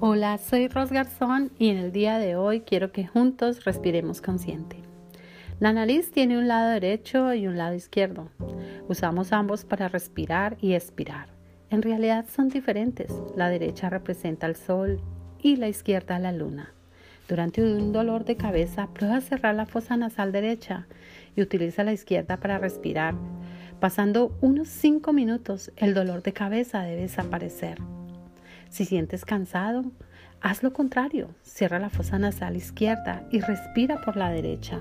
Hola, soy Ros Garzón y en el día de hoy quiero que juntos respiremos consciente. La nariz tiene un lado derecho y un lado izquierdo. Usamos ambos para respirar y expirar. En realidad son diferentes. La derecha representa el sol y la izquierda la luna. Durante un dolor de cabeza, prueba a cerrar la fosa nasal derecha y utiliza la izquierda para respirar. Pasando unos 5 minutos, el dolor de cabeza debe desaparecer. Si sientes cansado, haz lo contrario. Cierra la fosa nasal izquierda y respira por la derecha.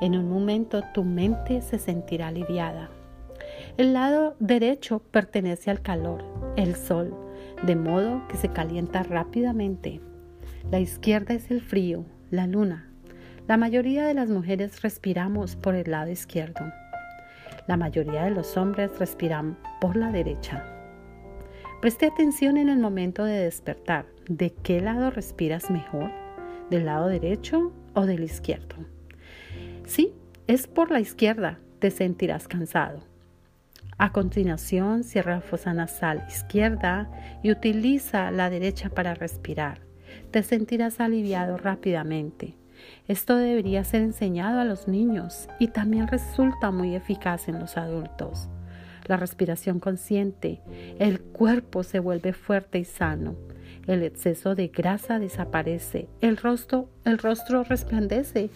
En un momento tu mente se sentirá aliviada. El lado derecho pertenece al calor, el sol, de modo que se calienta rápidamente. La izquierda es el frío, la luna. La mayoría de las mujeres respiramos por el lado izquierdo. La mayoría de los hombres respiran por la derecha. Preste atención en el momento de despertar. ¿De qué lado respiras mejor? ¿Del lado derecho o del izquierdo? Si es por la izquierda, te sentirás cansado. A continuación, cierra la fosa nasal izquierda y utiliza la derecha para respirar. Te sentirás aliviado rápidamente. Esto debería ser enseñado a los niños y también resulta muy eficaz en los adultos la respiración consciente, el cuerpo se vuelve fuerte y sano, el exceso de grasa desaparece, el rostro, el rostro resplandece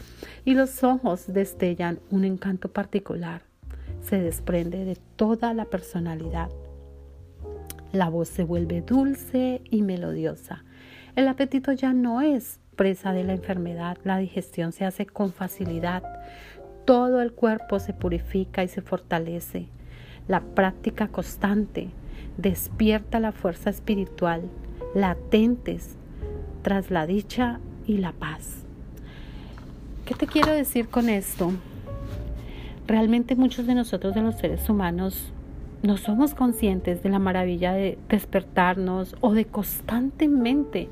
y los ojos destellan un encanto particular. Se desprende de toda la personalidad. La voz se vuelve dulce y melodiosa. El apetito ya no es presa de la enfermedad, la digestión se hace con facilidad. Todo el cuerpo se purifica y se fortalece. La práctica constante despierta la fuerza espiritual, latentes tras la dicha y la paz. ¿Qué te quiero decir con esto? Realmente muchos de nosotros, de los seres humanos, no somos conscientes de la maravilla de despertarnos o de constantemente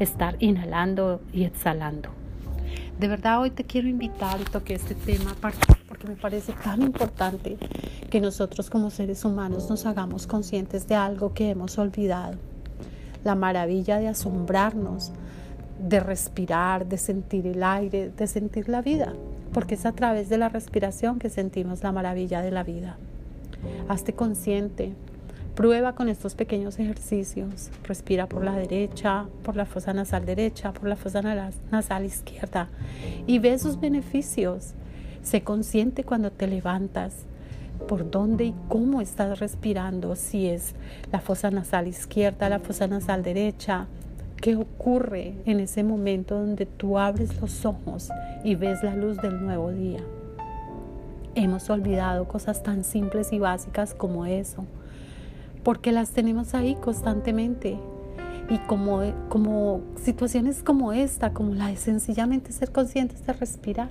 estar inhalando y exhalando. De verdad hoy te quiero invitar y toque este tema porque me parece tan importante que nosotros como seres humanos nos hagamos conscientes de algo que hemos olvidado. La maravilla de asombrarnos, de respirar, de sentir el aire, de sentir la vida, porque es a través de la respiración que sentimos la maravilla de la vida. Hazte consciente, prueba con estos pequeños ejercicios. Respira por la derecha, por la fosa nasal derecha, por la fosa nasal izquierda y ve sus beneficios. Sé consciente cuando te levantas, por dónde y cómo estás respirando, si es la fosa nasal izquierda, la fosa nasal derecha, qué ocurre en ese momento donde tú abres los ojos y ves la luz del nuevo día. Hemos olvidado cosas tan simples y básicas como eso, porque las tenemos ahí constantemente. Y como, como situaciones como esta, como la de sencillamente ser conscientes de respirar,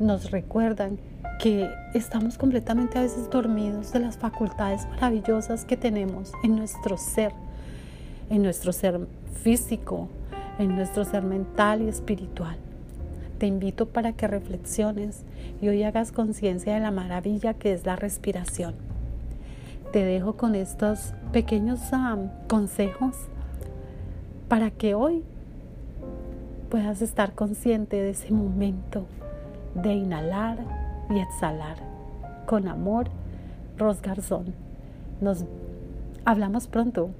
nos recuerdan que estamos completamente a veces dormidos de las facultades maravillosas que tenemos en nuestro ser, en nuestro ser físico, en nuestro ser mental y espiritual. Te invito para que reflexiones y hoy hagas conciencia de la maravilla que es la respiración. Te dejo con estos pequeños consejos para que hoy puedas estar consciente de ese momento de inhalar y exhalar. Con amor, Ros Garzón. Nos hablamos pronto.